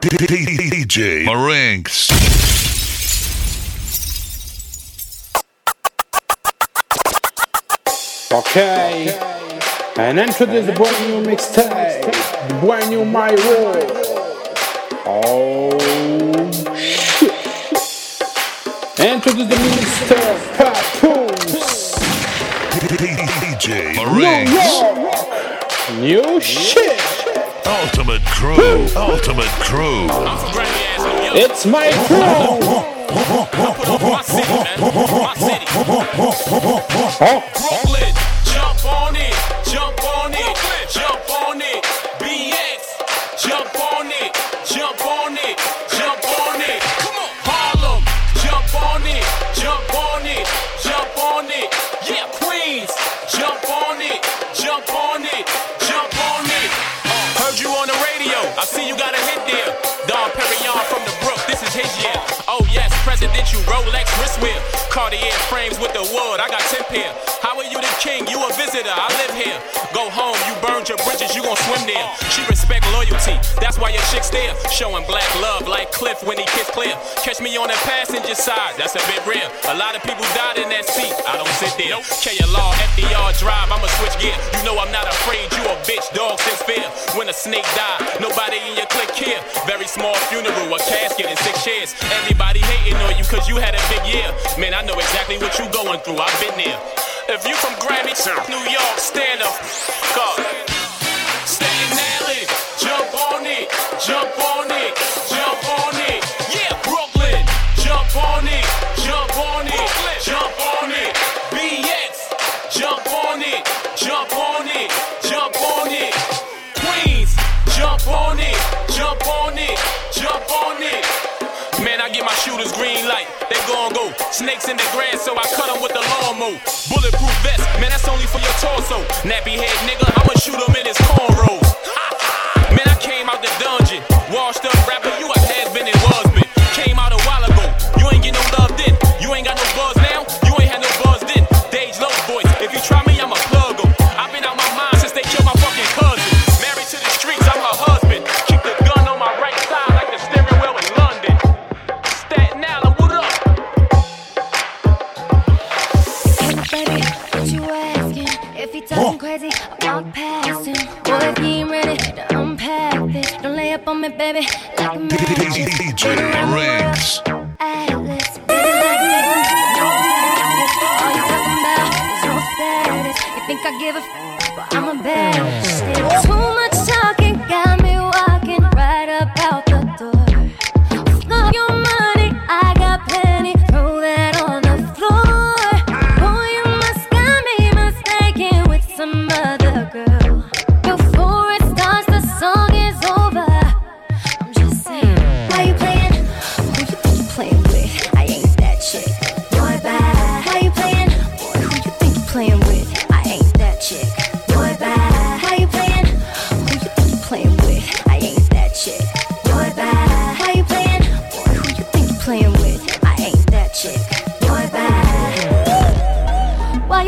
DJ Marinks. Okay. And introduce the brand new mixtape. Brand new My World. Oh shit. Introduce the new mixtape. Papoose. DJ Marinks. New shit. Ultimate crew. Ultimate crew. It's my crew. Brooklyn, jump on it, Rolex wristwear. Cartier frames with the wood. I got 10 pair. How are you the king? You a visitor. I live here. Go home. You burned your bridges. You gon' swim there. She respect loyalty. That's why your chick's there. Showing black love like Cliff when he kissed Clair. Catch me on the passenger side. That's a bit rare. A lot of people died in that seat. I don't sit there. K law, FDR drive. I'ma switch gear. You know I'm not afraid. You a bitch. Dog since fear. When a snake die, nobody in your clique here. Very small funeral. A casket and six chairs. Everybody cause you had a big year. Man, I know exactly what you going through. I've been there. If you from Grammy, New York, stand up. God. Staten Island, jump on it, jump on it, Snakes in the grass, so I cut them with the lawnmower. Bulletproof vest, man, that's only for your torso. Nappy head nigga, I'ma shoot him in his cornrows.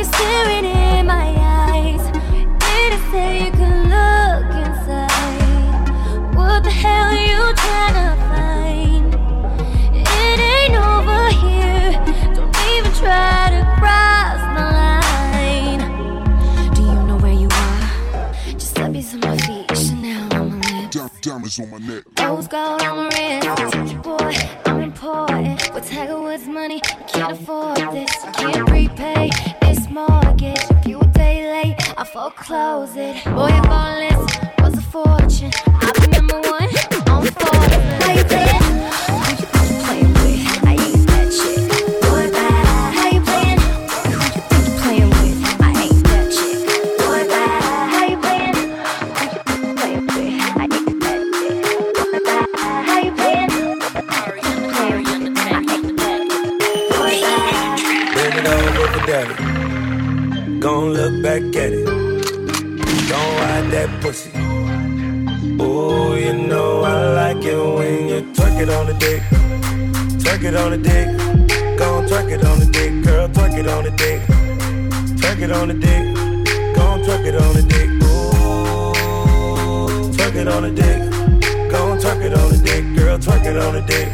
You staring in my eyes? Didn't say you could look inside. What the hell are you trying to find? It ain't over here. Don't even try to cross the line. Do you know where you are? Just let me see my feet. Chanel on my lips. Diamonds on my neck. Rose gold on my wrist. Boy, I'm important. With Tiger Woods money, I can't afford this. I can't prepay this mortgage. If you a day late, I foreclose it. Boy, if all this was a fortune, I'd be number one on the dick. Gon' twerk it on the dick, girl. Twerk it on the dick. Twerk it on the dick. Gon' twerk it on the dick. Ooh, twerk it on the dick. Gon' twerk it on the dick, girl. Twerk it on the dick.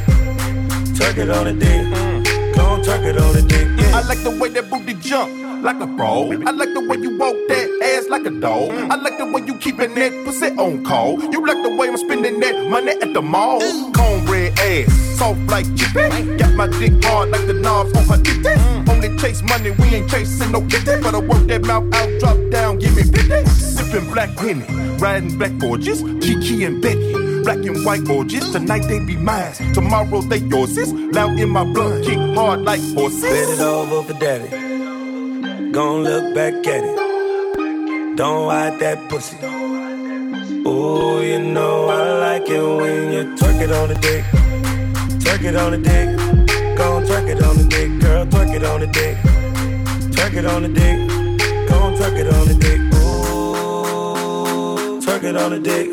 Twerk it on the dick. Gon' twerk it on the dick. Yeah. I like the way that booty jump like a pro. I like the way you walk that ass like a dog. I like the way you keepin' that pussy on call. You like the way I'm spending that money at the mall. Cornbread ass, soft like chippy. Got my dick hard like the knobs on her dick. Only chase money, we ain't chasing no kitty. But I work that mouth out, drop down, give me 50. Sippin' black Henny, riding black gorgeous, Kiki and Becky black and white orgies. Tonight they be mine, tomorrow they yours. Is Loud in my blood, kick hard like horses. Bet it over for daddy. Gon' look back at it. Don't hide that pussy. Ooh, you know I like it when you twerk it on the dick. Twerk it on the dick. Gon' twerk it on the dick, girl. Twerk it on the dick. Twerk it on the dick. Gon' twerk it on the dick. Ooh, twerk it on the dick.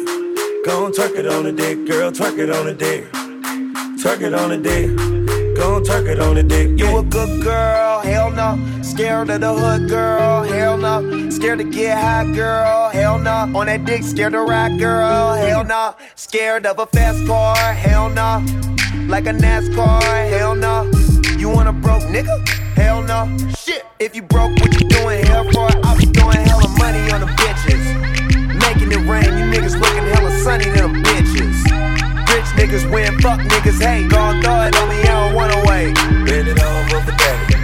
Gon' twerk it on the dick, girl. Twerk it on the dick. Twerk it on the dick. Gon' twerk it on the dick. Yeah. You a good girl, hell no. Scared of the hood, girl, hell no. Scared to get high, girl, hell no. On that dick, scared to ride, girl, hell no. Scared of a fast car, hell no. Like a NASCAR, hell no. You want a broke nigga? Hell no. Shit, if you broke, what you doing hell for? I be throwing hella money on the bitches. Making it rain, you niggas looking hella sunny than them niggas win, fuck niggas hate. Gon' throw it on me, I don't wanna wait. Bend it over for daddy.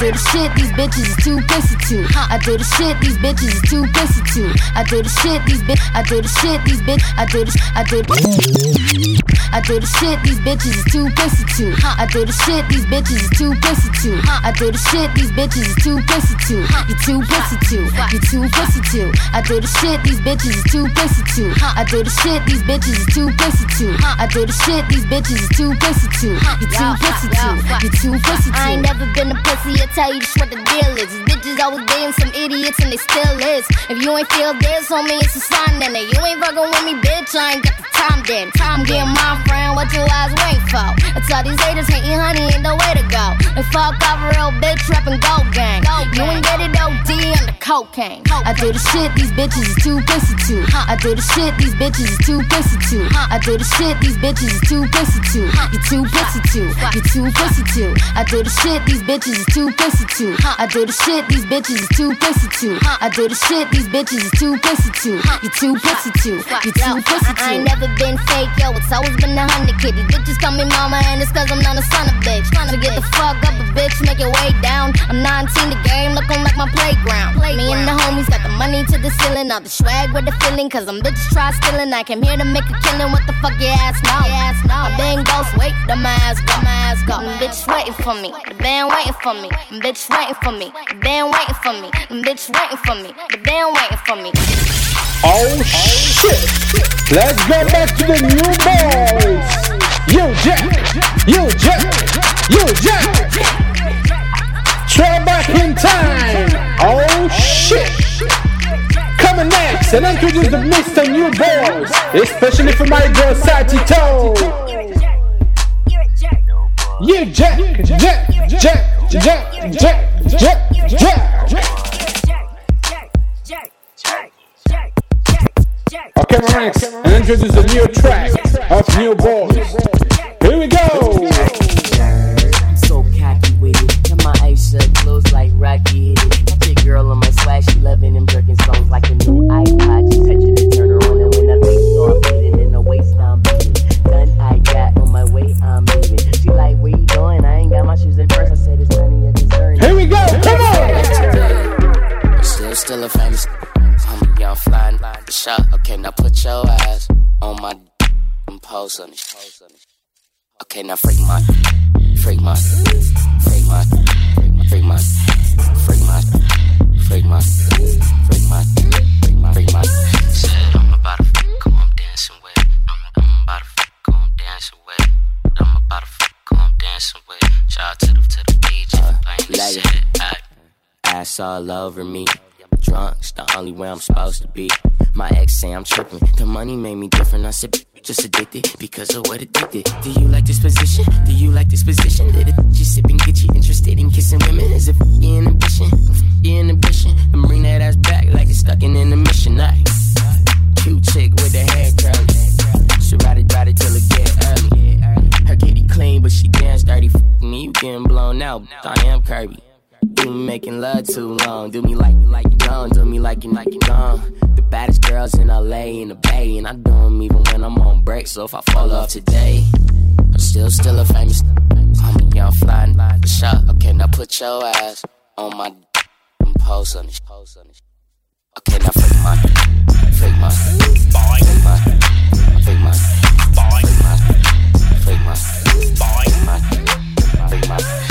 Do the shit these bitches is too pussy to. I do the shit these bitches is too pussy to. I do the shit these bitch. I do the shit these bitch. I do the. I do the. I do the shit these bitches is too pussy to. I do the shit these bitches is too pussy to. I do the shit these bitches is too pussy to. You too pussy to. You too pussy to. I do the shit these bitches is too pussy to. I do the shit these bitches is too pussy to. I do the shit these bitches is too pussy to. You too pussy to. You too pussy to. I ain't never been a pussy, tell you just what the deal is. These bitches always being some idiots and they still is. If you ain't feel this, homie, it's a sign. If you ain't fucking with me, bitch, I ain't got the time then. I'm getting my friend, what your eyes wait for? I tell these haters hating honey ain't the way to go. They fuck off a real bitch, rapping gold gang. You ain't get it OD on the cocaine. I do the shit these bitches is too pussy to. I do the shit these bitches is too pussy to. I do the shit these bitches is too pussy to. You too pussy to. You too pussy to. I do the shit these bitches is too pussy to. I do the shit these bitches is too pussy to. I do the shit these bitches is too pussy to. You too pussy to. You too pussy to. I ain't never been fake, yo. It's always been a hundred. These bitches call me mama, and it's cause I'm not a son of bitch. So get the fuck up, a bitch, make it way down. I'm 19, the game looking like my playground. Me and the homies got the money to the ceiling, all the swag with the feeling. Cause I'm bitches try stealing. I came here to make a killing. What the fuck your ass know? My bang ghost, wait, the my ass go, my ass go. Them bitches waiting for me, the band waiting for me. Them bitches waiting for me, the band waiting for me. Them bitches waiting for me, the band waiting for me. Oh shit! Let's go back to the new boys. You Jack, you Jack, you Jack. Travel back in time. Oh shit! Coming next and introduce the Mr. New Boyz, especially for my girl Sati Toe. You Jack, Jack, Jack, Jack, Jack, Jack, Jack. Okay, Maranks, and introduce a new track of New Boyz. Here we go! I'm so cocky with it. Got my eyes shut, closed like Rocky hit it. Got your girl on my swag, she loving them jerking songs like a new iPod. She touch it and turn her on, and when the bass start beating in the waist, I'm beating. Gun I got on my way, I'm leaving. She like, where you going? I ain't got my shoes in first. I said it's none of your concern. Here we go, come on! Still, still a famous. I'm flying. Shot, okay, now put your ass on my and pose on it. Okay, now freak my, freak my, freak my, freak my, freak my, freak my, freak my, freak my, freak my. Said I'm about to fuck who I'm dancing with. I'm, I'm about to fuck who I'm dancing with. I'm about to fuck who I'm dancing with. Shout out to the to the DJ, uh, I. Ass all over me. Drunk, it's the only way I'm supposed to be. My ex say I'm tripping. The money made me different. I said, just addicted because of what addicted. Do you like this position? Do you like this position? Did it just sip and get you interested in kissing women? Is it inhibition? Inhibition? And bring that ass back like it's stuck in intermission. Night. Cute chick with the hair curly. She ride it, ride it till it get early. Her kitty clean, but she dance dirty. F me, you getting blown out. I am Kirby. Do me making love too long. Do me like you like you don't. Do me like you like you don't. The baddest girls in LA in the Bay, and I do them even when I'm on break. So if I fall off today, I'm still still a famous. I'm a young flying the shot. Okay, now put your ass on my I'm pose on this. Okay, now fake my, fake my, fake my, fake my, fake my, fake my, fake my, fake my.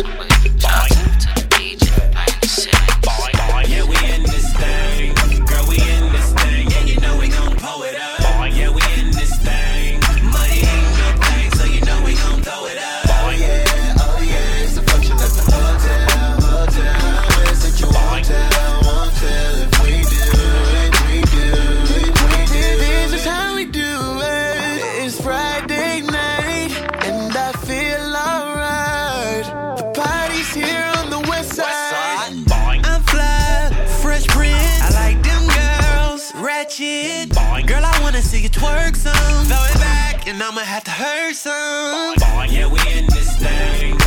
más twerk some. Throw it back, and I'ma have to hurt some. Oh, yeah, we in this thing.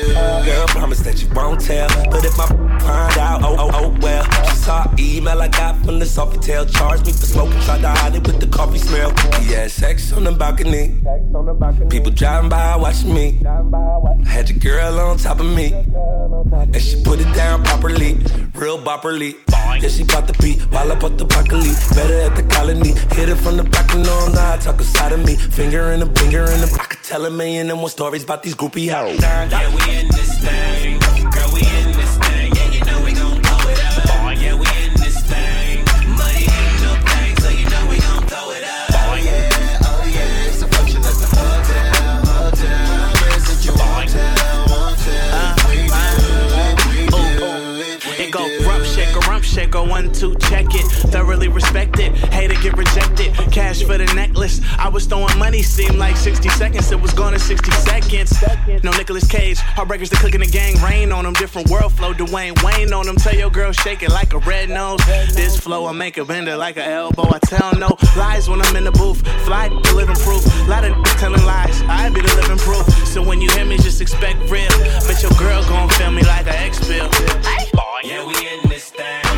Girl, promise that you won't tell. But if my find out, oh, oh, oh, well. She saw email I got from the Sofitel. Charged me for smoking, tried to hide it with the coffee smell. Had sex on the balcony. People driving by watching me. Had your girl on top of me. And she put it down properly, real bopperly. Yeah, she bought the beat while I bought the broccoli. Better at the colony. Hit it from the back and on now. Talk side of me. Finger in the finger in the. I could tell a million and one stories about these groupie hoes. Yeah, we in this thing. One, two, check it. Thoroughly respect it, hate to get rejected. Cash for the necklace. I was throwing money, seemed like 60 seconds. It was gone in 60 seconds. No Nicolas Cage, heartbreakers, the cook in the gang. Rain on them, different world flow. Dwayne Wayne on them. Tell your girl, shake it like a red nose. This flow, I make a bender like an elbow. I tell no lies when I'm in the booth. Fly the living proof. Lot of niggas telling lies. I be the living proof. So when you hear me, just expect real. Bet your girl gon' feel me like an X bill. Oh, yeah, we in this thing.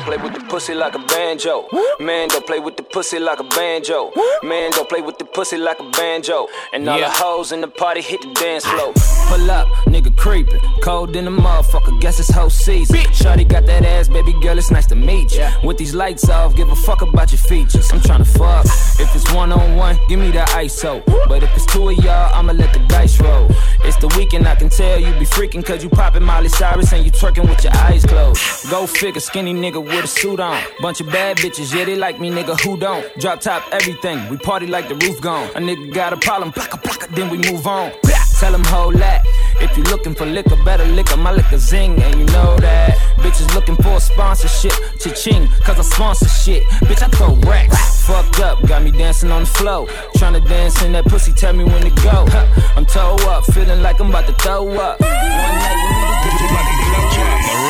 Play with pussy like a banjo. Man, don't play with the pussy like a banjo. Man, don't play with the pussy like a banjo. And all Yeah. the hoes in the party hit the dance floor. Pull up, nigga creepin'. Cold in the motherfucker, guess it's whole season. Shorty got that ass, baby girl, it's nice to meet ya. With these lights off, give a fuck about your features. I'm tryna fuck. If it's one on one, give me the ISO. But if it's two of y'all, I'ma let the dice roll. It's the weekend, I can tell you be freaking cause you poppin' Miley Cyrus and you twerking with your eyes closed. Go figure, skinny nigga with a suit on. Bunch of bad bitches, yeah, they like me, nigga, who don't? Drop top everything, we party like the roof gone. A nigga got a problem, blocka, blocka, then we move on. Tell him hold that. If you looking for liquor, better liquor, my liquor zing, and you know that. Bitches looking for a sponsorship, cha-ching, cause I sponsor shit. Bitch, I throw racks. Fucked up, got me dancing on the floor. Tryna dance in that pussy, tell me when to go. Huh, I'm toe up, feeling like I'm about to throw up. One night we need to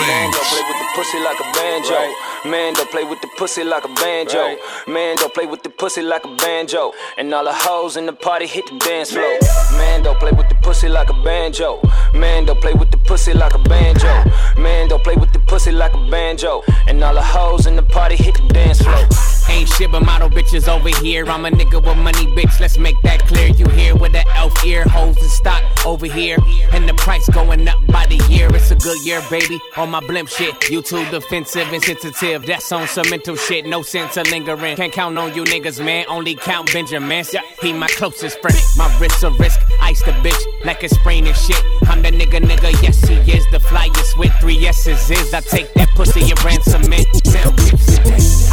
Man, don't play with the pussy like a banjo. Man, don't play with the pussy like a banjo. Man, don't play with the pussy like a banjo. And all the hoes in the party hit the dance floor. Man, don't play with the pussy like a banjo. Man, don't play with the pussy like a banjo. Man, don't play with the pussy like a banjo. And all the hoes in the party hit the dance floor. Ain't shit but model bitches over here. I'm a nigga with money, bitch. Let's make that clear. You here with the elf ear hoes and stock over here. And the price going up by the year. It's a good year, baby. On my blimp shit. You too defensive and sensitive. That's on some mental shit. No sense of lingering. Can't count on you niggas, man. Only count Benjamins. He my closest friend. My wrist's a risk. Ice the bitch like it's spraining shit. I'm the nigga, nigga. Yes, he is. The flyest with three yeses is. I take that pussy and ransom it.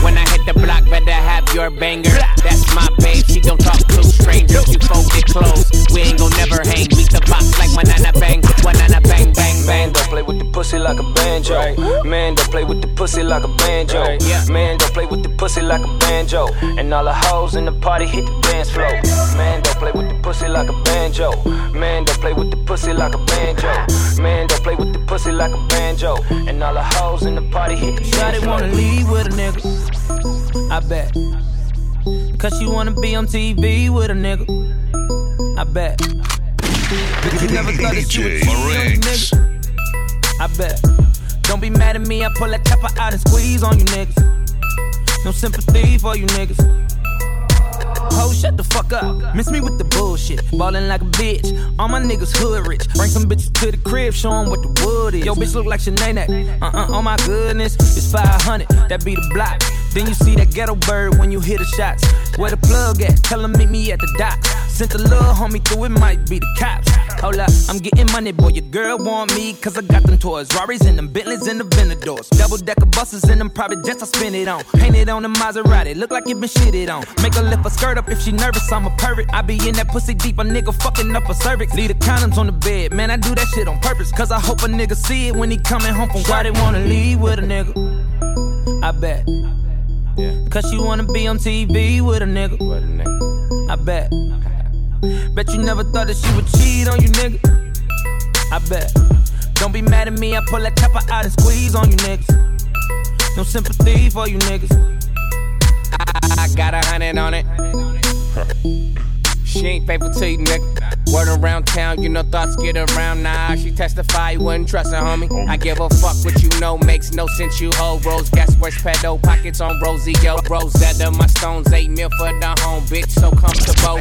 When I hit the block, better have your banger. That's my babe. She don't talk to strangers. You fold it close. We ain't gon' never hang. Beat the box like banana bang. Banana bang, bang, bang. Don't play with the pussy like a banjo. Man, don't play with the pussy like a banjo. Man, don't play with the pussy like a banjo. And all the hoes in the party hit the dance floor. Man, don't play with the pussy like a banjo. Man, don't play with the pussy like a banjo. Man, don't play with the pussy like a banjo. And all the hoes in the party hit the dance Shawty floor. wanna leave with a nigga. I bet. Cause she wanna be on TV with a nigga. I bet. But you never thought that you would cheat on nigga. I bet. Don't be mad at me, I pull that chopper out and squeeze on you niggas. No sympathy for you niggas. Ho, shut the fuck up. Miss me with the bullshit. Ballin' like a bitch. All my niggas hood rich. Bring some bitches to the crib, show 'em what the wood is. Yo, bitch look like Sinead. Uh uh, oh my goodness. It's 500, that be the block. Then you see that ghetto bird when you hear the shots. Where the plug at? Tell 'em meet me at the dock. Sent a little homie through, it might be the cops. Hold up, I'm getting money, boy. Your girl want me, cause I got them toys. Rarries and them Bentleys and the Venadors. Double decker buses and them private jets I spin it on. Painted on the Maserati, look like it been shitted on. Make her lift her skirt up if she nervous, I'm a pervert. I be in that pussy deep, a nigga fucking up a cervix. Leave the condoms on the bed, man, I do that shit on purpose. Cause I hope a nigga see it when he coming home from work. They wanna leave with a nigga. I bet. Cause she wanna be on TV with a nigga. I bet. Bet you never thought that she would cheat on you, nigga. I bet. Don't be mad at me, I pull that chopper out and squeeze on you niggas. No sympathy for you niggas. I, I got a hundred on it. She ain't faithful to you, nigga. Word around town, you know thoughts get around. Nah, she testify, you wouldn't trust her, homie. Oh, I give a fuck what you know, makes no sense. You hold rose, gas where's pedo, pockets on Rosie, yo. Rosetta, my stones, eight mil for the home, bitch, so comfortable.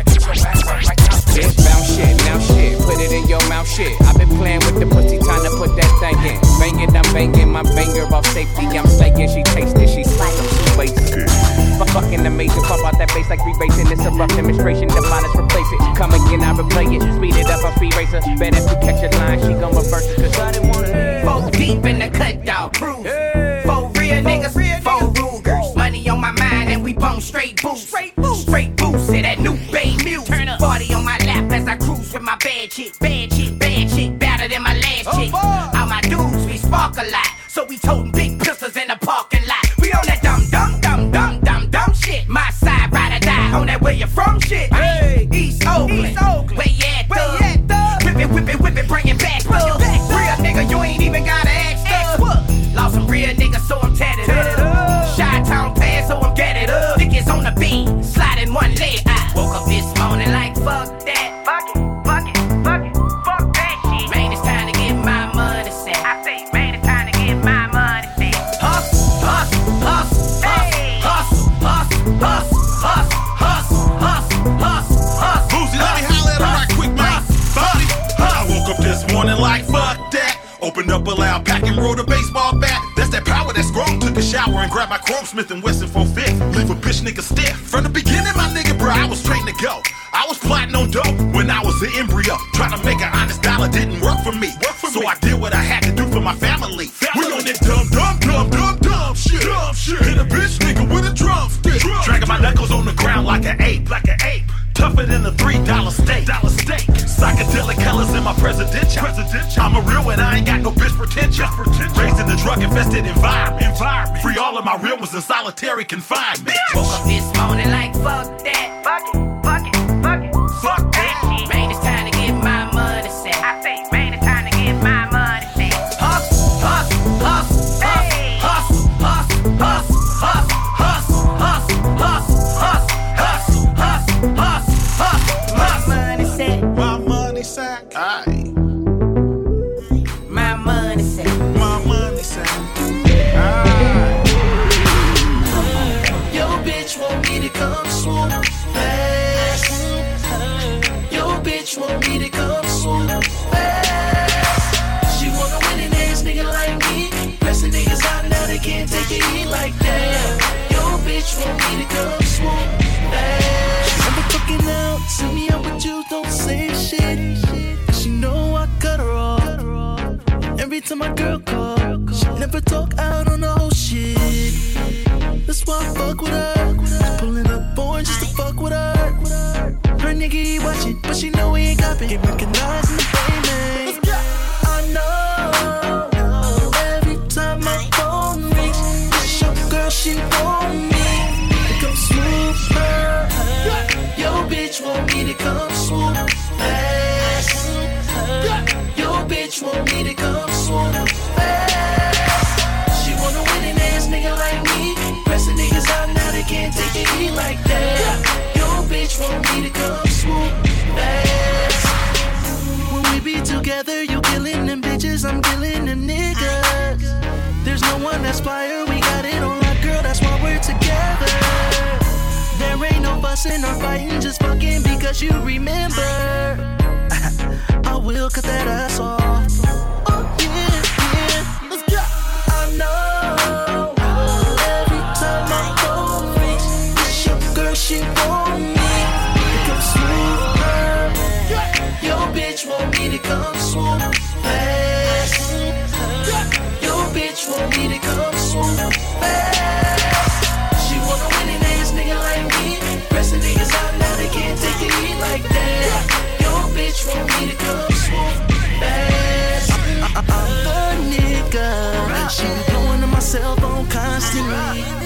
Bitch, bounce shit, now shit, put it in your mouth, shit. I've been playing with the pussy, time to put that thing in. Bang it, I'm banging my banger off safety. I'm saying she tasted, she sliced, she wasted. Fuck fucking amazing, pump out that bass like rebasing. It's a rough demonstration, the minus replace it. Come again, I replay it. Speed it up, I speed racer. Bet if we catch a line, she gon' reverse it. Cause I didn't wanna Four deep in the cut dog cruise. Four real niggas, real four Rugers. Money on my mind and we bone straight boots. Straight boots, straight boots. To that new Bay Muse. Body on my lap as I cruise with my bad chick, bad chick, bad chick, better than my last oh, chick. All my dudes, we spark a lot, so we toting big pistols in the On that where you from shit. Hey, East Oakland. Where you at, thug? Whip it, whip it, whip it, bring it back, thug. Real nigga, you ain't even gotta Smith and Wesson for solitary confinement. Get back in And I'm fighting, just fucking because you remember. I will cut that ass off. Oh, yeah, yeah. I know every time I it's your girl, she want me. Your bitch want me to come I, am the nigga. She be blowing on my cell phone constantly.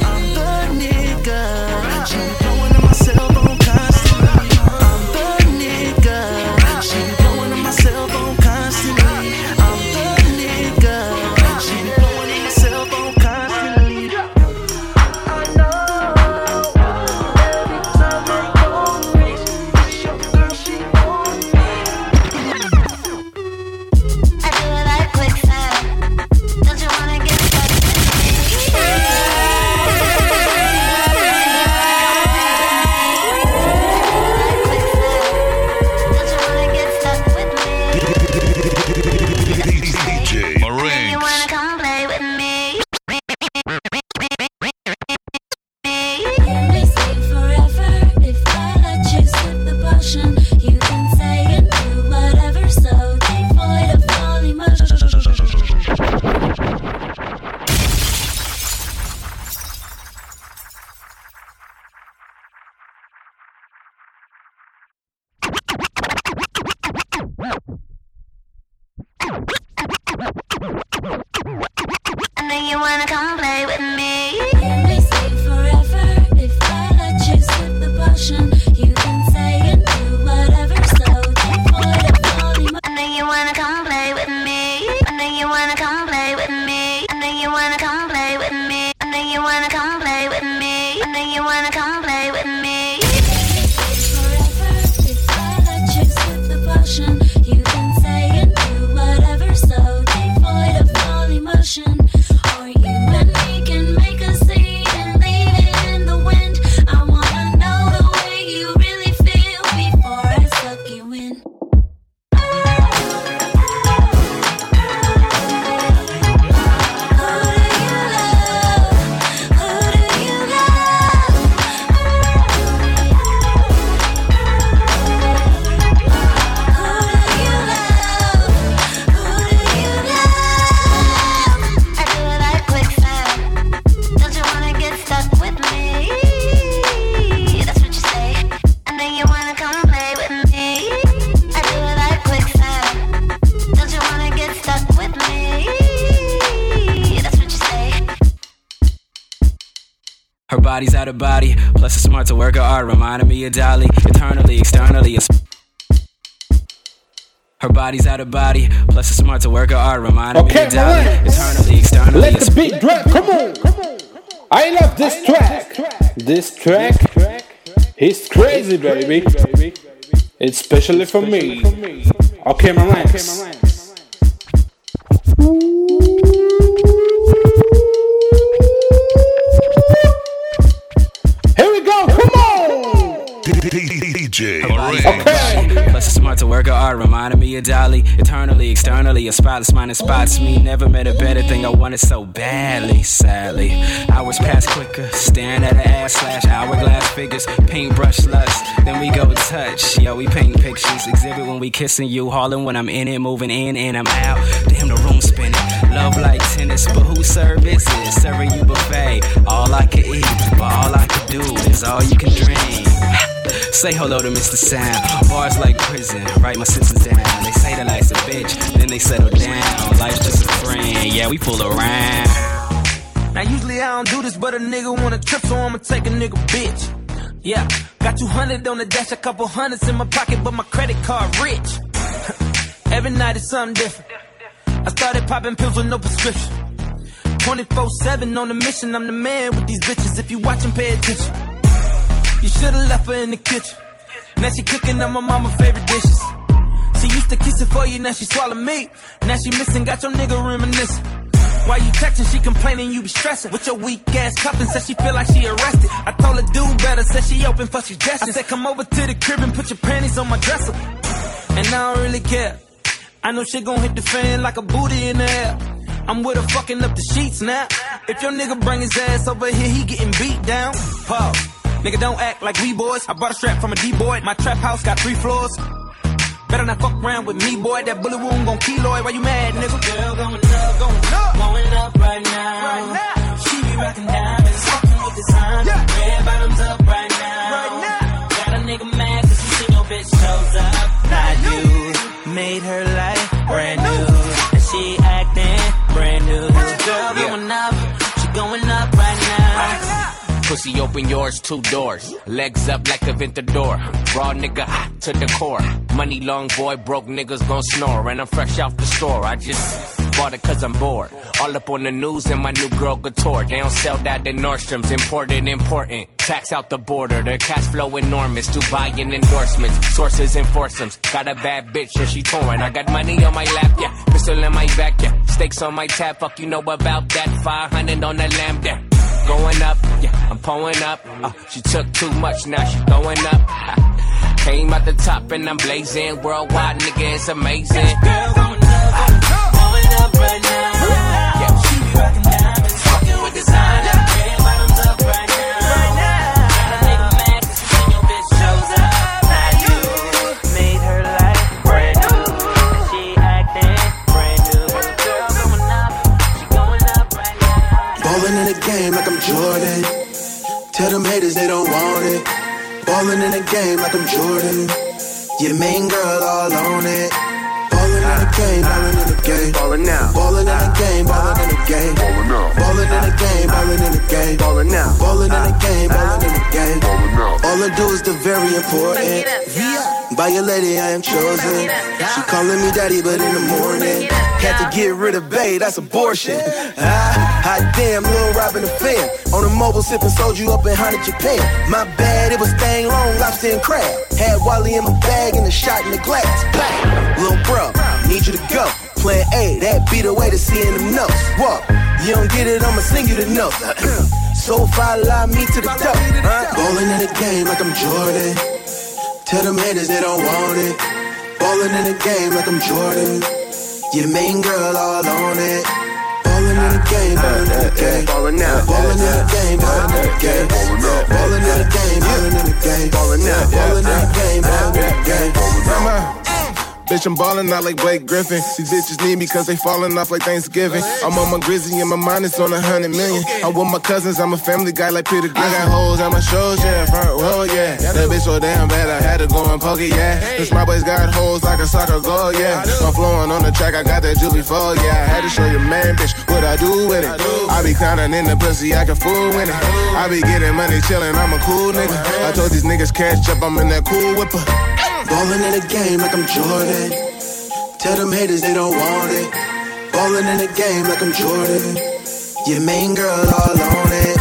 smart to work her art, reminding me of Dolly, eternally, externally. Her body's out of body, plus it's smart to work her art, reminding okay, me of Dolly, right. eternally, externally. Let the beat drop, come on. Come on. I love this I track. Love this track, this track is crazy, crazy, baby. baby. It's specially especially for me. For me. Okay, my man. DJ. Okay. Plus, it's smart to work of art. Reminded me of Dolly. Eternally, externally, a spotless mind inspires me. Never met a better thing. I wanted so badly, sadly. Hours pass quicker. Staring at an ass slash hourglass figures. Paintbrush lust. Then we go touch. Yo, we paint pictures. Exhibit when we kissing you. Hauling when I'm in it. Moving in and I'm out. Damn, the room spinning. Love like tennis, but who service is serving you buffet? All I can eat, but all I can do is all you can dream. Say hello to Mr. Sound. Bars like prison, write my sisters down. They say that life's a bitch, then they settle down. Life's just a friend, yeah, we fool around. Now usually I don't do this, but a nigga wanna trip, so I'ma take a nigga bitch. Yeah, got 200 on the dash, a couple hundreds in my pocket, but my credit card rich. Every night is something different. I started popping pills with no prescription. 24-7 on the mission, I'm the man with these bitches. If you watch and pay attention. You should've left her in the kitchen. Now she cooking up my mama's favorite dishes. She used to kiss it for you, now she swallow me. Now she missing, got your nigga reminiscing. Why you texting? She complaining you be stressing. With your weak ass cuffing, said she feel like she arrested. I told her do better, said she open for suggestions. I said come over to the crib and put your panties on my dresser. And I don't really care. I know she gon' hit the fan like a booty in the air. I'm with her fucking up the sheets now. If your nigga bring his ass over here, he getting beat down. Pause. Nigga, don't act like we boys. I bought a strap from a D-boy. My trap house got three floors. Better not fuck around with me, boy. That bullet wound gon' keloid. Why you mad, nigga? Girl, going up, going up, going up right now. Right now. She be rockin' diamonds, Pussy open yours, two doors. Legs up like a Ventador. Raw nigga hot to the core. Money long boy, broke niggas gon' snore. And I'm fresh off the store. I just bought it cause I'm bored. All up on the news and my new girl couture. They don't sell that in Nordstrom's. Imported, important. Tax out the border. Their cash flow enormous. Dubai and endorsements. Sources and foursomes. Got a bad bitch and she torn. I got money on my lap, yeah. Pistol in my back, yeah. Stakes on my tab. Fuck you know about that. 500 on the lamb, yeah going up. Yeah, I'm pulling up. Uh, she took too much, now she throwing up. Came out the top and I'm blazing. Worldwide, nigga, it's amazing. Girl, going up, going up right now. Like I'm Jordan. Eh? Tell them haters they don't want it. Ballin' in the game like I'm Jordan. Your main girl all on it. Ballin' in the game, ballin' in the game. Ballin' now. Ballin' in the game, ballin' in the game. Ballin' now. Ballin' in the game, ballin' in the game. Ballin' now. Ballin' in the game, ballin' in the game. All I do is the very important. By your lady, I am chosen. She calling me daddy, but in the morning. Had to get rid of Bay, that's abortion. Ah, hot damn, Lil Robin the fan. On a mobile sipping soju up in Honda, Japan. My bad, it was staying long, lobster and crab. Had Wally in my bag and a shot in the glass. Bang, Lil bro, need you to go. Plan A, that be the way to seeing them notes. What? You don't get it, I'ma sing you the notes. so follow me to the top. Huh? Ballin' in the game like I'm Jordan. Tell them haters they don't want it. Ballin' in the game like I'm Jordan. Your main girl all on it. Ballin' in the game, ballin' in the game. Ballin' now. Ballin' in the game, ballin' in the game. Ballin' in the game, ballin' in the game. Ballin' now. Ballin' in the game, ballin' in the game. Bitch, I'm ballin' out like Blake Griffin. These bitches need me cause they falling off like Thanksgiving. I'm on my grizzly and my mind is on a hundred million. I'm with my cousins, I'm a family guy like Peter Griffin. I got hoes on my shows, yeah, front row, yeah. That bitch so damn bad, I had to go and poke it, yeah. This my boys got hoes like a soccer goal, yeah. I'm flowing on the track, I got that Julie Fold, yeah. I had to show your man, bitch, what I do with it. I be clowning in the pussy, I can fool with it. I be getting money chillin', I'm a cool nigga. I told these niggas cash up, I'm in that cool whipper. Ballin' in the game like I'm Jordan. Tell them haters they don't want it. Ballin' in the game like I'm Jordan. Your main girl all on it.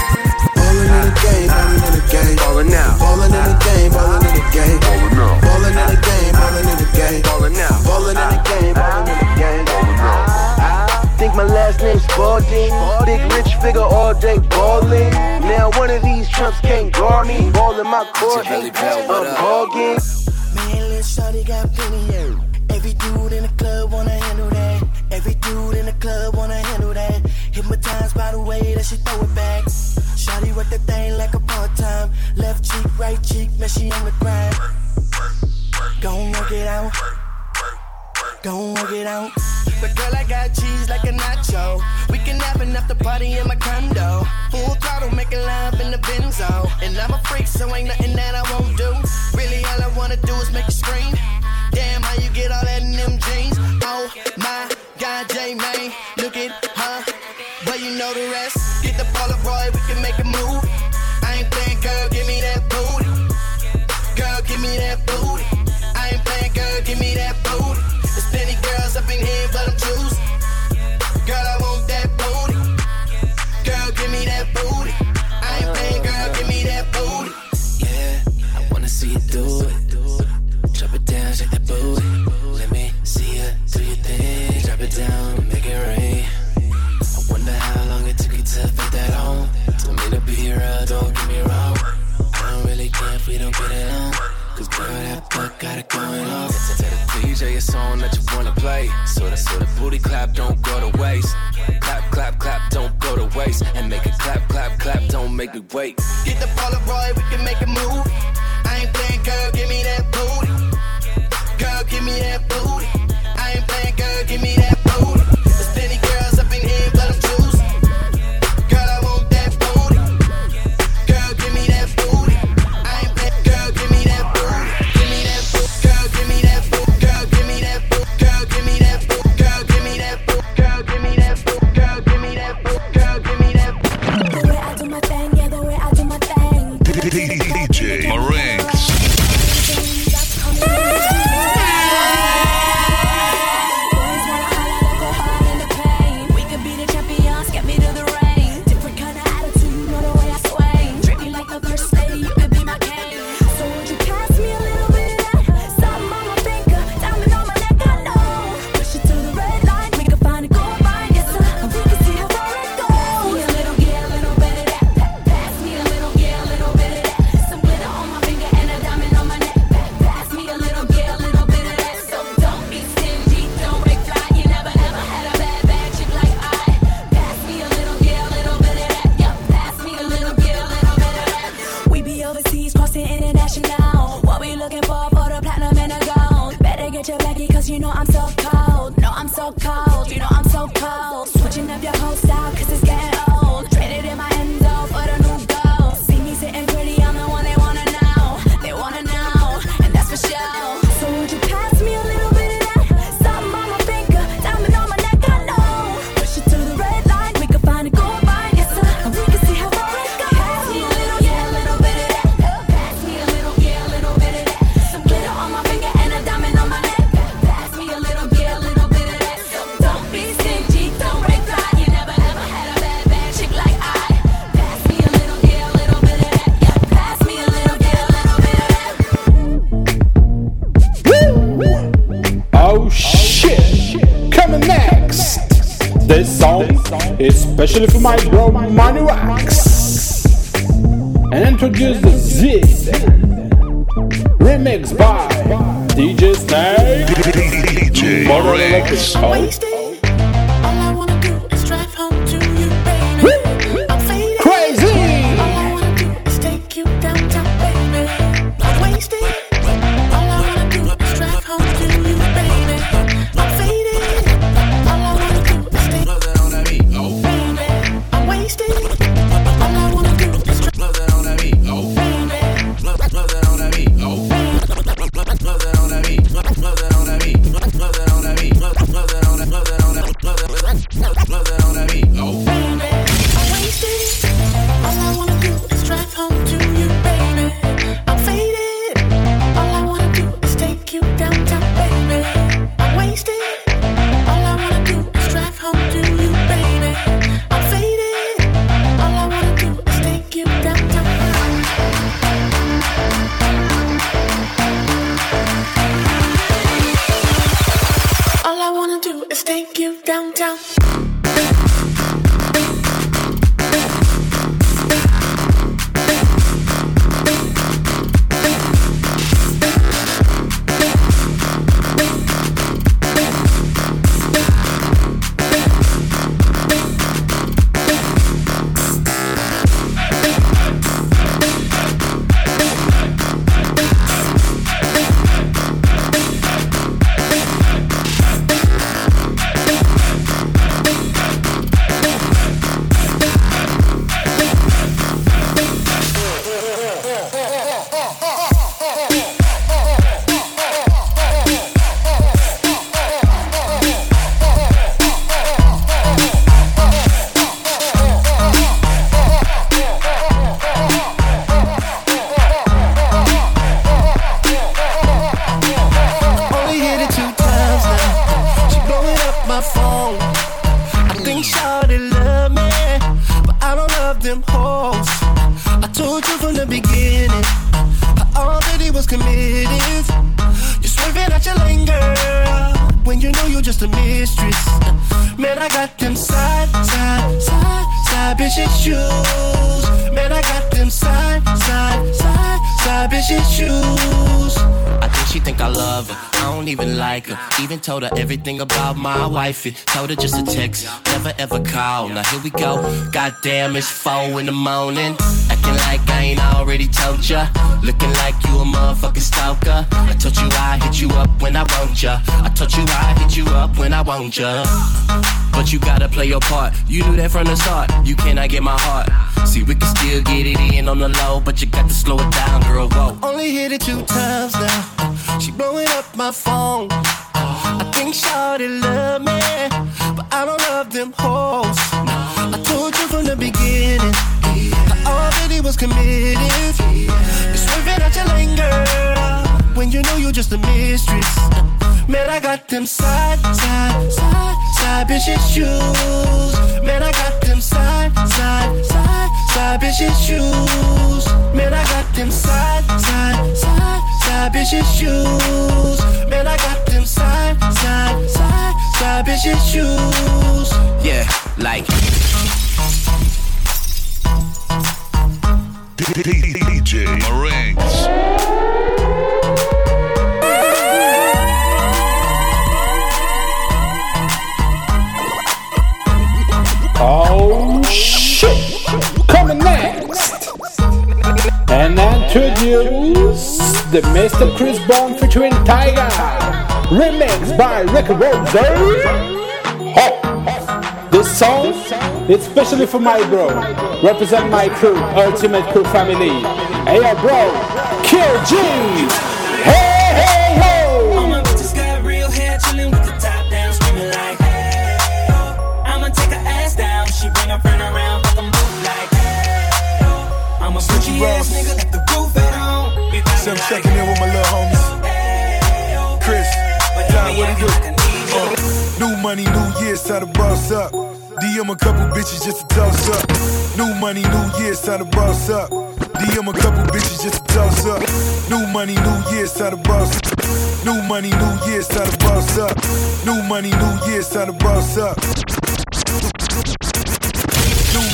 Ballin' in the game, ballin' in the game. Ballin' now. Ballin' in the game, ballin' in the game. Ballin' now. Ballin' in the game, ballin' in the game. Ballin' now. Ballin' in the game, ballin' in the game. Think my last name's Spalding. Big rich figure all day ballin'. Now one of these trumps can't guard me. Ball in my court, I'm hogging. Shawty got plenty of Every dude in the club wanna handle that. Every dude in the club wanna handle that. Hypnotized by the way that she throw it back. Shawty work the thing like a part time. Left cheek, right cheek, man she on the grind. Gon' work it out don't work it out. But girl, I got cheese like a nacho. We can have enough to party in my condo. Full throttle, making love in the benzo. And I'm a freak, so ain't nothing that I won't do. Really, all I wanna do is make you scream. Damn, how you get all that in them jeans? Oh my God, J May, look at her. But you know the rest. Get the Polaroid, we can make a move. I ain't playing, girl, give me that booty. Girl, give me that booty. especially for my bro Manny Wax. And introduce the Z remix by DJ Snake. DJ Morales. Wifey. Told her just a text, never ever call. Now here we go. Goddamn, it's four in the morning. Acting like I ain't already told ya. Looking like you a motherfucking stalker. I told you I hit you up when I want ya. I told you I hit you up when I want ya. But you gotta play your part. You knew that from the start. You cannot get my heart. See, we can still get it in on the low, but you got to slow it down, girl. Whoa. Only hit it two times now. She blowing up my phone. I think Shawty love committed. You're swerving out your lane, girl, when you know you're just a mistress. Man, I got them side, side, side, side bitches shoes. Man, I got them side, side, side, side bitches shoes. Man, I got them side, side, side, side bitches shoes. Man, I got them side, side, side, side bitches shoes. Yeah, like. DJ Marinks. Oh shit! Coming next! And introduce the Mr. Chris Brown featuring Tyga. Remix by Rick Rose. Oh. This song especially for my bro. Represent my crew, Ultimate Crew family. Hey yo bro, Kill G! Hey hey ho! All my bitches got real hair, chillin' with the top down, screaming like, hey, oh. I'ma take her ass down, she bring her friend around, fuck 'em both like, hey, oh. I'm a switchy ass nigga, let the roof at home. So I'm checking in with my little homies. Chris, John, what do? Money, new year, time to boss up. DM a couple bitches just to toss up. New money, new year, time to boss up. DM a couple bitches just to toss up. New money, new year, time to boss up. New money, new year, time to boss up. New money, new year, time to boss up.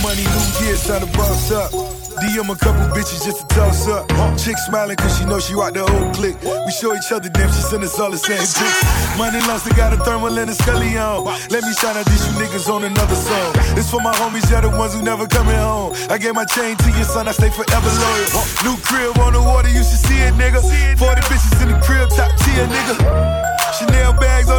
Money, new year, time to boss up. DM a couple bitches just to toss up. Chick smiling cause she know she rock the whole clique. We show each other damn, she send us all the same pics. Money lost, I got a thermal and a scully on. Let me shout out these you niggas on another song. It's for my homies, yeah, the ones who never coming home. I gave my chain to your son, I stay forever loyal. New crib on the water, you should see it, nigga. 40 bitches in the crib, top tier, nigga. Chanel bags on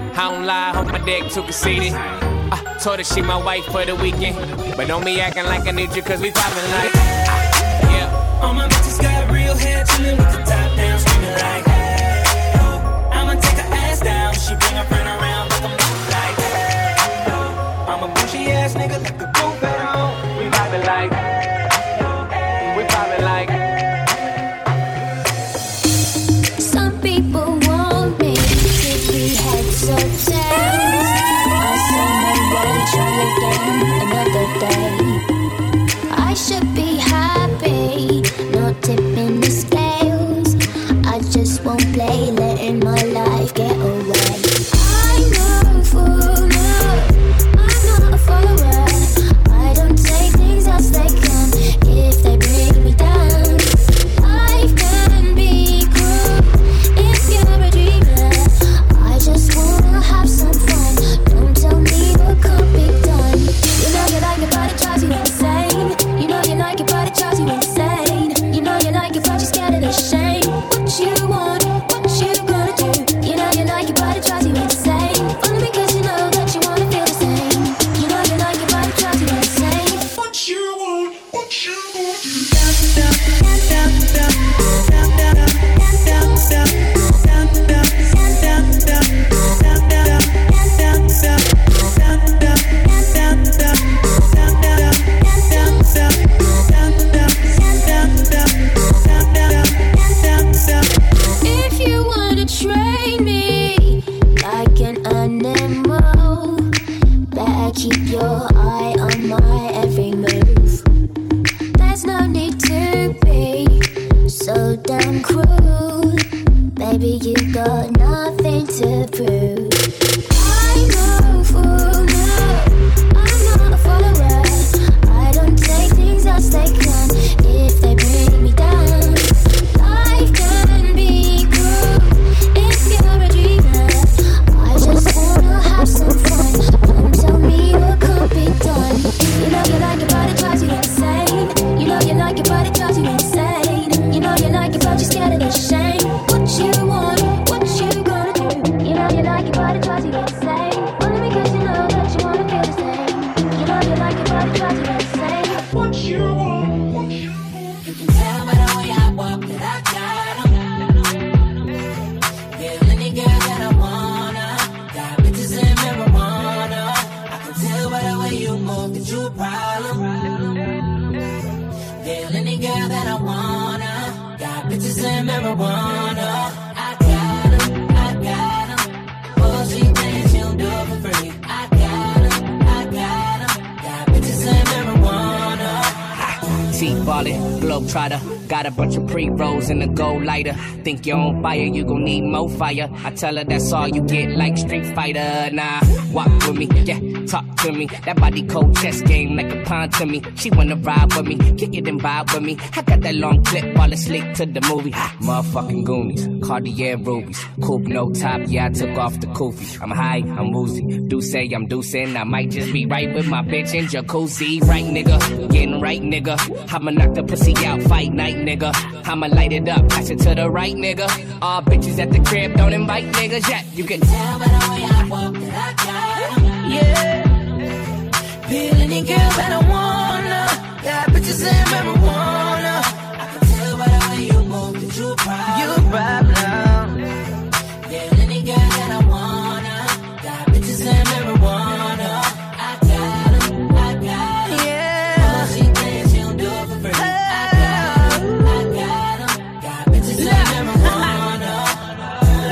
I don't lie, hope my dick too conceited. I told her she my wife for the weekend. But don't be acting like I need you, cause we poppin' like. Yeah. All my bitches got real hair, chillin' with the top down, screaming like, hey, oh. I'ma take her ass down, she bring her friend around, 'em both like, hey, oh. I'm a bougie ass nigga, fire, you gon' need more fire. I tell her that's all you get, like Street Fighter. Nah, walk with me, yeah, talk to me. That body cold chess game like a pawn to me. She wanna ride with me, kick it and vibe with me. I got that long clip, fall asleep to the movie. Motherfucking Goonies, Cartier rubies. Coupe no top, yeah, I took off the koofy. I'm high, I'm woozy. Do say I'm deucing, I might just be right with my bitch in jacuzzi. Right, nigga, getting right, nigga. I'ma knock the pussy out, fight night, nigga. I'ma light it up, pass it to the right, nigga. All bitches at the crib, don't invite niggas yet. You can tell by the way I walk that I got. Yeah. Feel any girl that I wanna. Got bitches in marijuana. I can tell by the way you move that you a problem. You a problem. Yeah, any girl that I wanna. Got bitches in marijuana. I got 'em, I got 'em. Yeah. Oh, she thinks she'll do it for free. I got 'em, I got 'em. Got bitches in marijuana.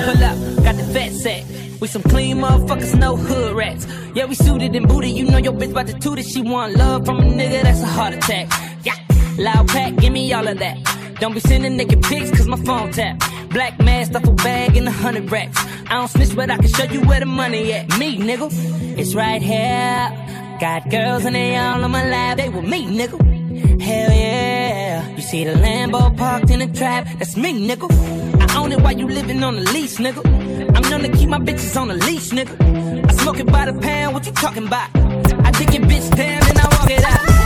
Pull up, got the vet set. We some clean motherfuckers, no hood rats. Yeah, we suited and booted. You know your bitch about to toot it. She want love from a nigga, that's a heart attack. Yeah, loud pack, give me all of that. Don't be sending naked pics, cause my phone tap. Black mask, duffel bag, and a hundred racks. I don't snitch, but I can show you where the money at. Me, nigga, it's right here. Got girls and they all on my lap, they with me, nigga. Hell yeah. You see the Lambo parked in the trap, that's me, nigga. I own it while you living on the lease, nigga. I'm known to keep my bitches on the leash, nigga. I smoke it by the pound, what you talking about? I dig your bitch down and I walk it out.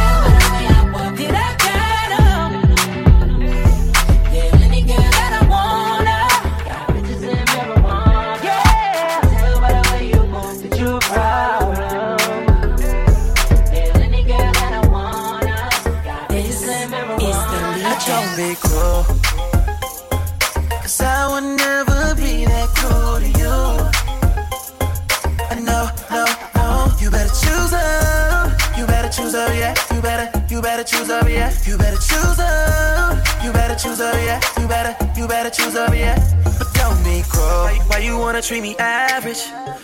Choose up, yeah. You better, you better choose up, yeah. You better choose up. You better choose up, yeah. You better, you better choose up, yeah. But don't be cruel. Why, why you wanna treat me average?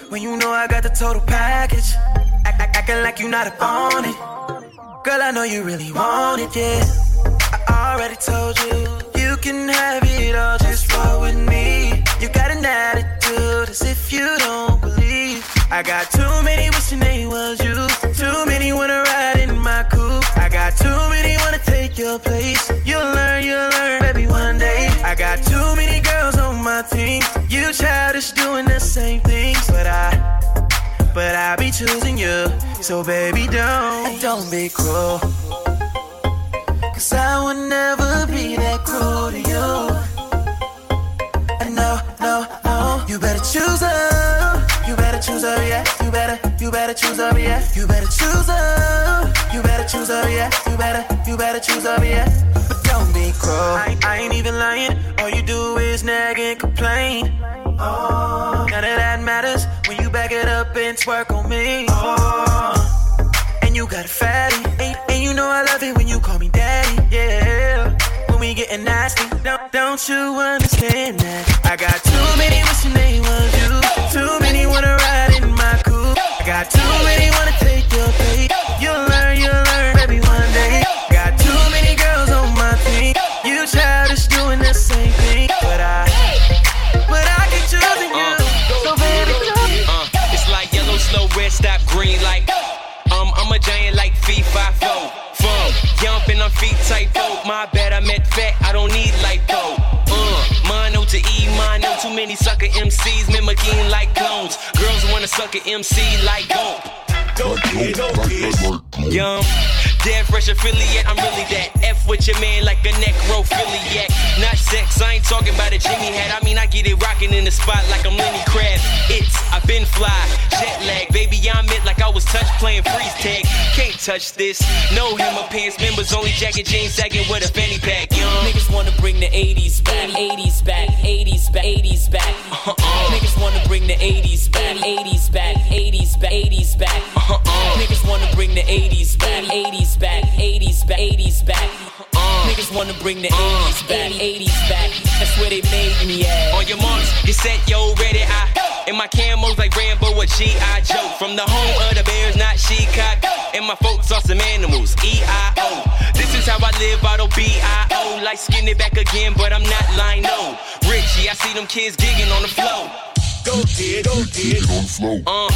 When you know I got the total package. Act, act, acting like you not up on it. Girl, I know you really want it, yeah. I already told you, you can have it all, just roll with me. You got an attitude as if you don't believe. I got too many wishing they was you. Too many wanna ride my coupe. I got too many wanna take your place. You'll learn, you'll learn, baby, one day. I got too many girls on my team. You childish doing the same things, but I, but I be choosing you. So baby, don't, don't be cruel. Cause I would never be that cruel to you. And no, no, no, you better choose up better choose her, yeah. You better, you better choose her, yeah. You better choose her. You better choose her, yeah. You better, you better choose her, yeah. But don't be cruel. I, I ain't even lying. All you do is nag and complain. Oh, none of that matters when you back it up and twerk on me. Oh, and you got a fatty, and, and you know I love it when you call me daddy. Yeah we getting nasty, don't, don't you understand that? I got too many wishing they was you, too many wanna ride in my coupe. I got too many wanna take your place. You'll learn, you'll learn, many sucker MCs, mimicking like clones. Girls wanna suck a MC like Gump. Yum, dead fresh affiliate, I'm really that. F with your man like a necrophiliac. Not sex, I ain't talking about a Jimmy hat. I mean, I get it rocking in the spot like I'm Lenny Crab. It's, I've been fly, jet lag. Baby, I'm it like I was touch playing freeze tag. Can't touch this. No hammer pants, members only jacket jeans sagging with a fanny pack. Young. Niggas wanna bring the 80s back, 80s back, 80s back, 80s back. Uh-uh. Niggas wanna bring the 80s back, 80s back, 80s back, 80s back. Uh-uh. Niggas wanna bring the 80s back, 80s back, 80s back, 80s back. Uh, Niggas wanna bring the uh, 80s back, 80s back. That's where they made me at. On your marks, get set, yo, ready, I. And my camos like Rambo or G.I. Joe. From the home of the Bears, not Chicago. And my folks are some animals, E-I-O. This is how I live, auto B-I-O. Like skinny back again, but I'm not lying, no. Richie, I see them kids gigging on the floor. Go kid, go kid. Uh,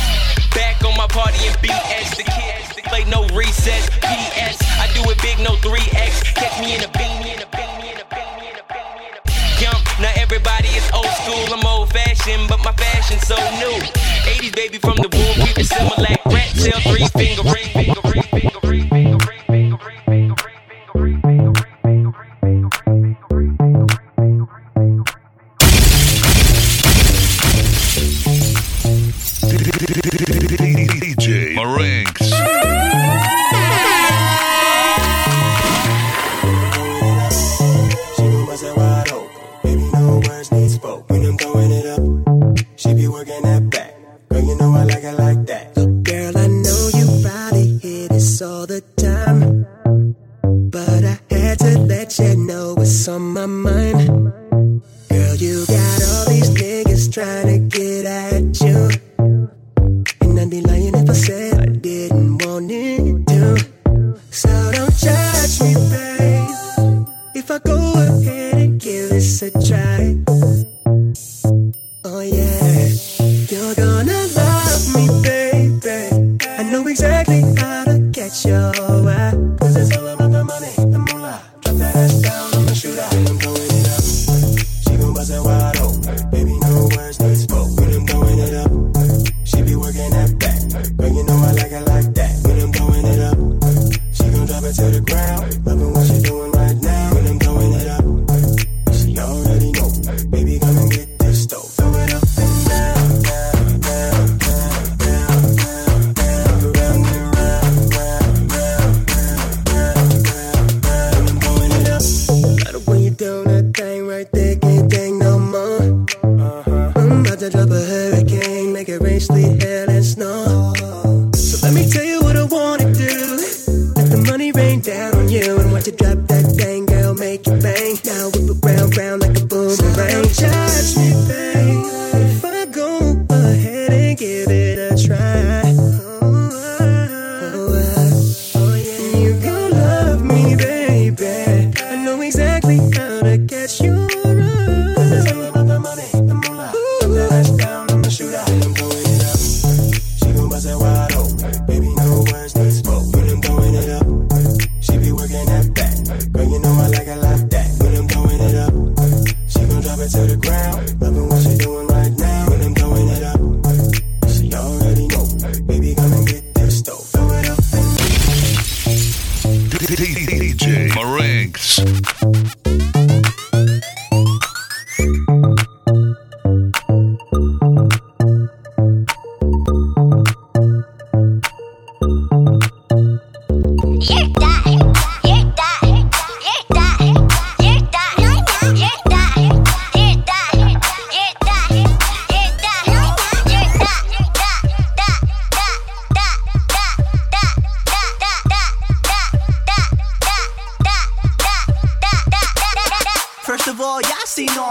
back on my party in BS. The kids play no recess. PS, I do it big, no 3X. Catch me in a beanie, in a beanie, in a beanie, in a beanie, in a Yum, now everybody is old school. I'm old fashioned, but my fashion's so new. 80s baby from the womb, keep it similar. Rat tail, three finger ring, finger ring, finger ring, finger ring. These niggas trying to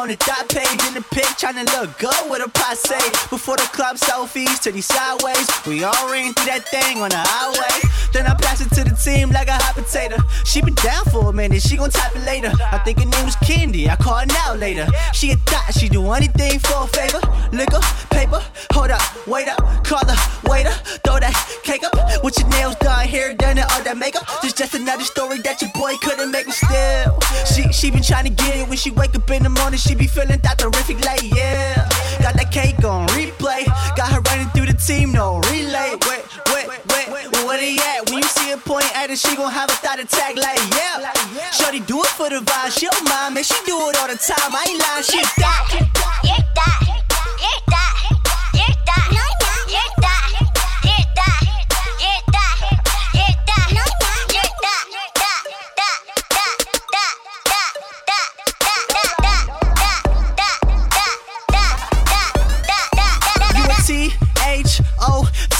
on the top page in the pic, trying to look good with a passe. Before the club selfies to these sideways, we all ran through that thing on the highway. Then I pass it to the team like a hot potato. She been down for a minute, she gon' type it later. I think her name was Candy, I call her now later. She a thought, she do anything for a favor. Liquor, paper, hold up, wait up, call the waiter, throw that cake up. With your nails done, hair done, and all that makeup. This just another story that your boy couldn't make me still. She she been trying to get it when she wake up in the morning, she be feeling that terrific like yeah. Got that cake on replay, got her running through the team, no relay. Wait, wait, wait, where they at? When you see her point at it, she gon' have a thought attack like yeah. Shorty do it for the vibe, she don't mind, man. She do it all the time. I ain't lying, she that. You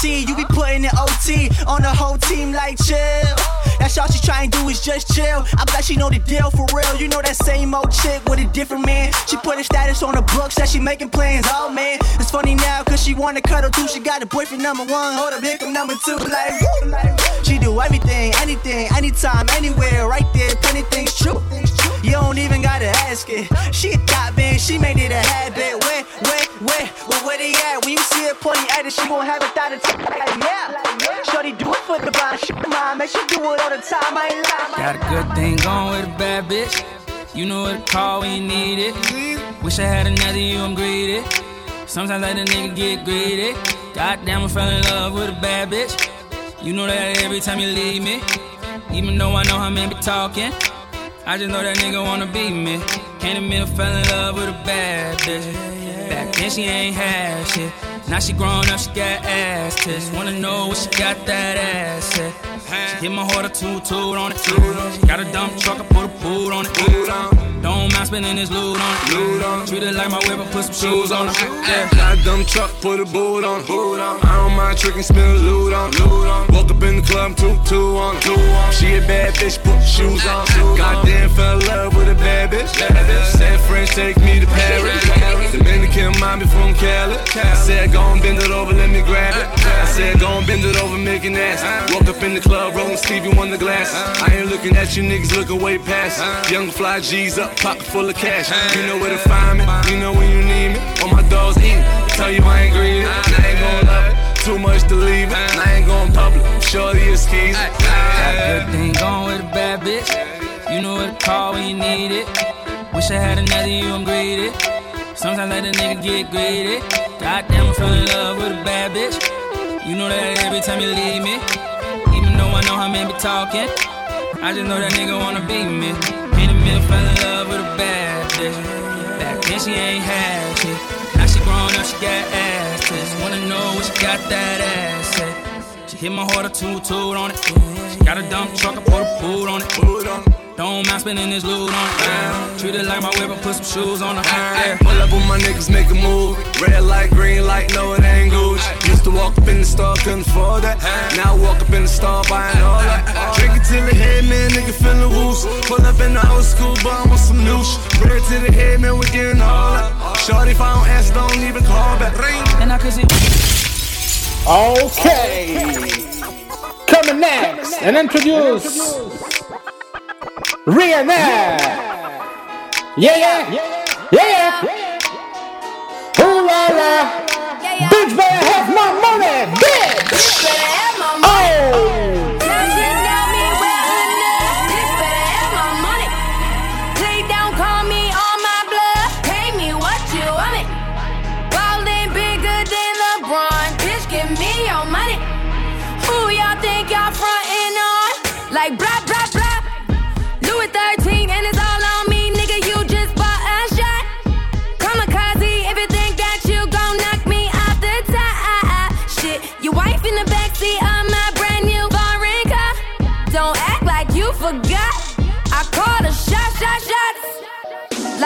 You be putting in OT on the whole team like chill. All she try and do is just chill. I'm glad she know the deal for real. You know that same old chick with a different man. She put her status on the books that she making plans. Oh man, it's funny now cause she wanna cuddle too. She got a boyfriend number one, hold up, here come number two. Like, woo, she do everything, anything, anytime, anywhere, right there. Plenty things true. You don't even gotta ask it. She a top man, she made it a habit. Where, where, where, well, where they at? When you see her pointing at it, she gon' have a thought attack. Yeah, Shorty do it for the vibe. She mind, man, she do it all the time. I ain't lying. Got a good thing going with a bad bitch. You know what to call when you need it. Wish I had another you, I'm greedy. Sometimes I let a nigga get greedy. Goddamn, I fell in love with a bad bitch. You know that every time you leave me. Even though I know how men be talking. I just know that nigga wanna be me. Can't admit I fell in love with a bad bitch. Back then she ain't had shit. Now she grown up, she got ass tits. Wanna know what she got that ass at. She hit my heart a toot toot on it. She got a dump truck, I put a boot on it. Don't mind spending this loot on it. Treat it like my whip, I put some shoes on it. Yeah. Got a dumb truck, put a boot on. Boot on. I don't mind tricking, spin a loot on. Loot on. Woke up in the club, two two on. Two on. She a bad bitch, put shoes on. Goddamn, fell in love with a bad bitch. Said French, take me to Paris. Dominican mommy from Cali. I said, go and bend it over, let me grab it. I said, go and bend it over, make an ass. Woke up in the club, rolling Stevie Wonder glass. I ain't looking at you niggas, looking way past. Young fly G's up, pocket full of cash. You know where to find me, you know when you need me. All my dogs eating, tell you I ain't greedy. I ain't gon' love it, too much to leave it. I ain't gon' public, shorty is keys. Got a good with a bad bitch. You know what to call when you need it. Wish I had another you, I'm greedy. Sometimes let a nigga get greedy. Goddamn, I fell in love with a bad bitch. You know that every time you leave me. Even though I know how men be talking. I just know that nigga wanna be me. I fell in love with a bad bitch. Back then she ain't had shit. Now she grown up, she got ass tits. Wanna know what she got that ass at. She hit my heart a toot toot on it. She got a dump truck, I put a boot on it. Don't mind spending this loot on it. Treat it like my whip, I put some shoes on it. Yeah. Pull up with my niggas, make a move. Red light, green light, no, it ain't Gucci. Used to walk up in the store, couldn't afford that. Now I walk up in the store, buying all that. Drink it till the head, man, nigga feeling loose. Pull up in the old school bum with some new sh- Red to the head, man, we getting all that. Shorty, if I don't answer, don't even call back. Ring. And I could see. Okay. Coming next and introduce Rihanna. Yeah, yeah, yeah, yeah. Ooh la la. Bitch better have my money, bitch.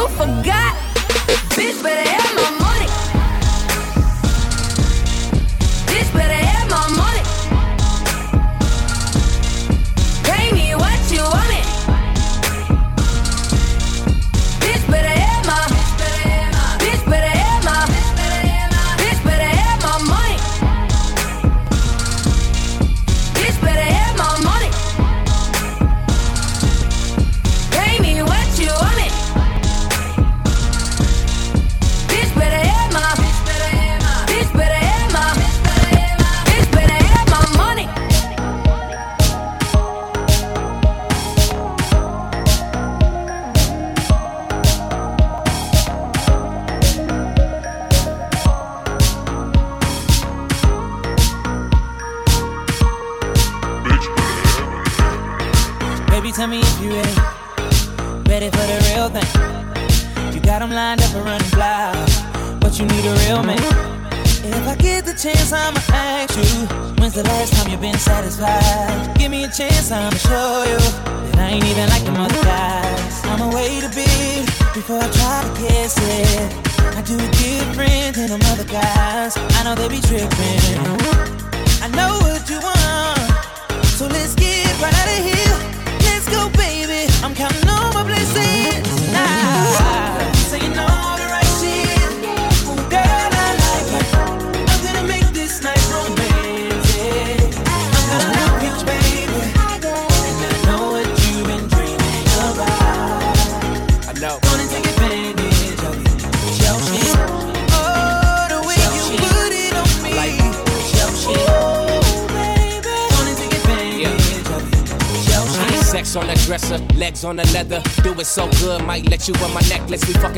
You forgot. Bitch, better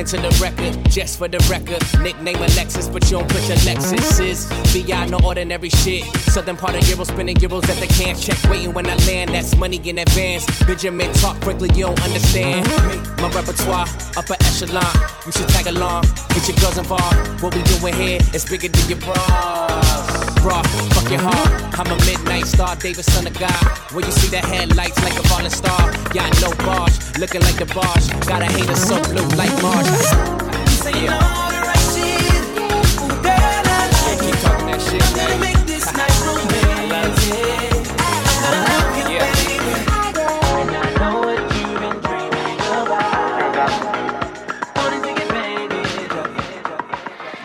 to the record, just for the record. Nickname Alexis, but you don't Lexus. Is beyond no ordinary shit. Southern part of Euro spinning euros at the can check. Waiting when I land, that's money in advance. Benjamin talk quickly, you don't understand. My repertoire, upper echelon. You should tag along, get your girls involved. What we doing here is bigger than your bras. Bra, fuck your heart. I'm a midnight star, David, son of God. Where you see the headlights like a falling star. Yacht no barge, looking like the barge. Got a hater so blue like all the right shit. Ooh, girl, I like Keep talking that shit, I'm gonna make this night romantic.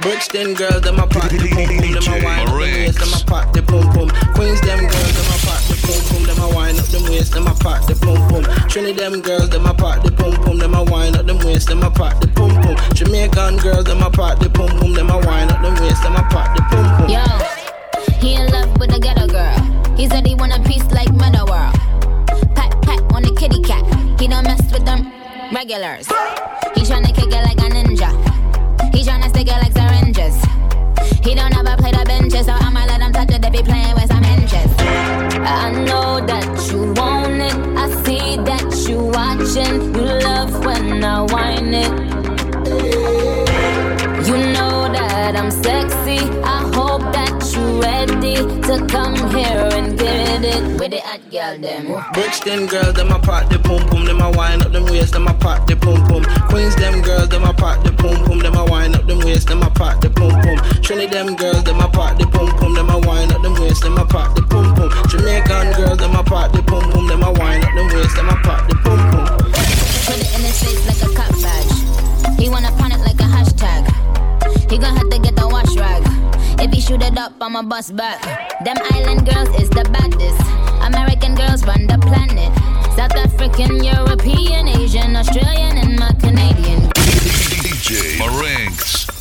It. Brixton girls, them a pop the pum pum, them a wine up them waist, them a pop the pum pum. Queens, them girls, them a pop the pum pum, them a wine up them waist, them a pop the pum pum. Trinity, them girls, them a pop the pum pum, them a wine up them waist, them a pop the pum pum. Jamaican girls, them a pop the pum pum, them a wine up them waist, them a pop the pum pum. Yo, he in love with a ghetto girl. He said he want a piece like Meta World. Pat pat on the kitty cat. He don't mess with them regulars. He tryna kick it like a ninja. He tryna stick it like syringes. He don't ever play the benches, so I'ma let him touch it if he playing with some hinges. I know that you want it. I see that you watching. You love when I whine it. You know that I'm sexy. I ready to come here and get it with the hot girl them. Brixton girls, them a pop the pum pum, them a wine up them waist, them a pop the pum pum. Queens, them girls, them a pop the pum pum, them a wine up them waist, them a pop the pum pum. Trinity, them girls, them a pop the pum pum, them a wine up them waist, them a pop the pum pum. Jamaican girls, them a pop the pum pum, them a wine up them waist, them a pop the pum pum. Put it in his face like a cop badge. He wanna pawn it like a hashtag. He gon' have to get the wash rag. If he shoot it up, I'ma bust back. Them island girls is the baddest. American girls run the planet. South African, European, Asian, Australian, and my Canadian. DJ Marinx.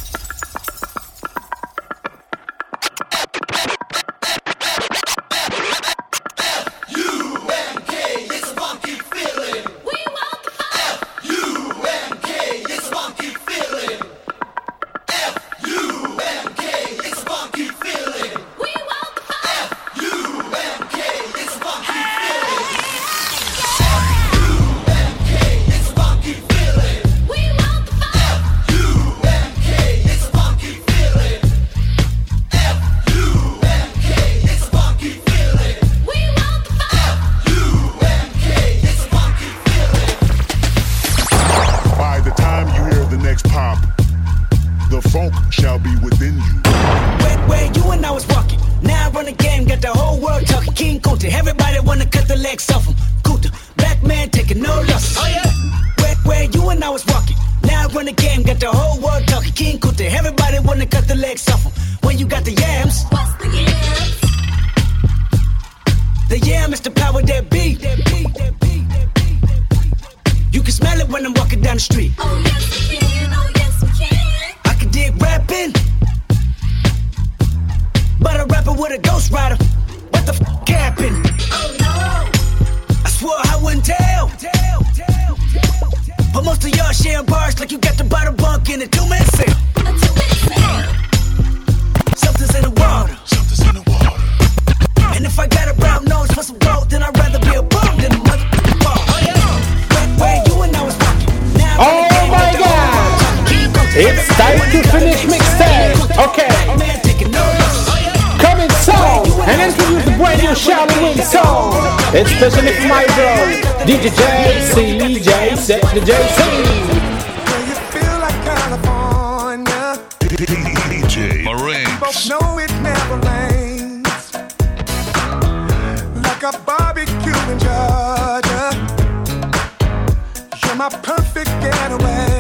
Georgia. You're my perfect getaway.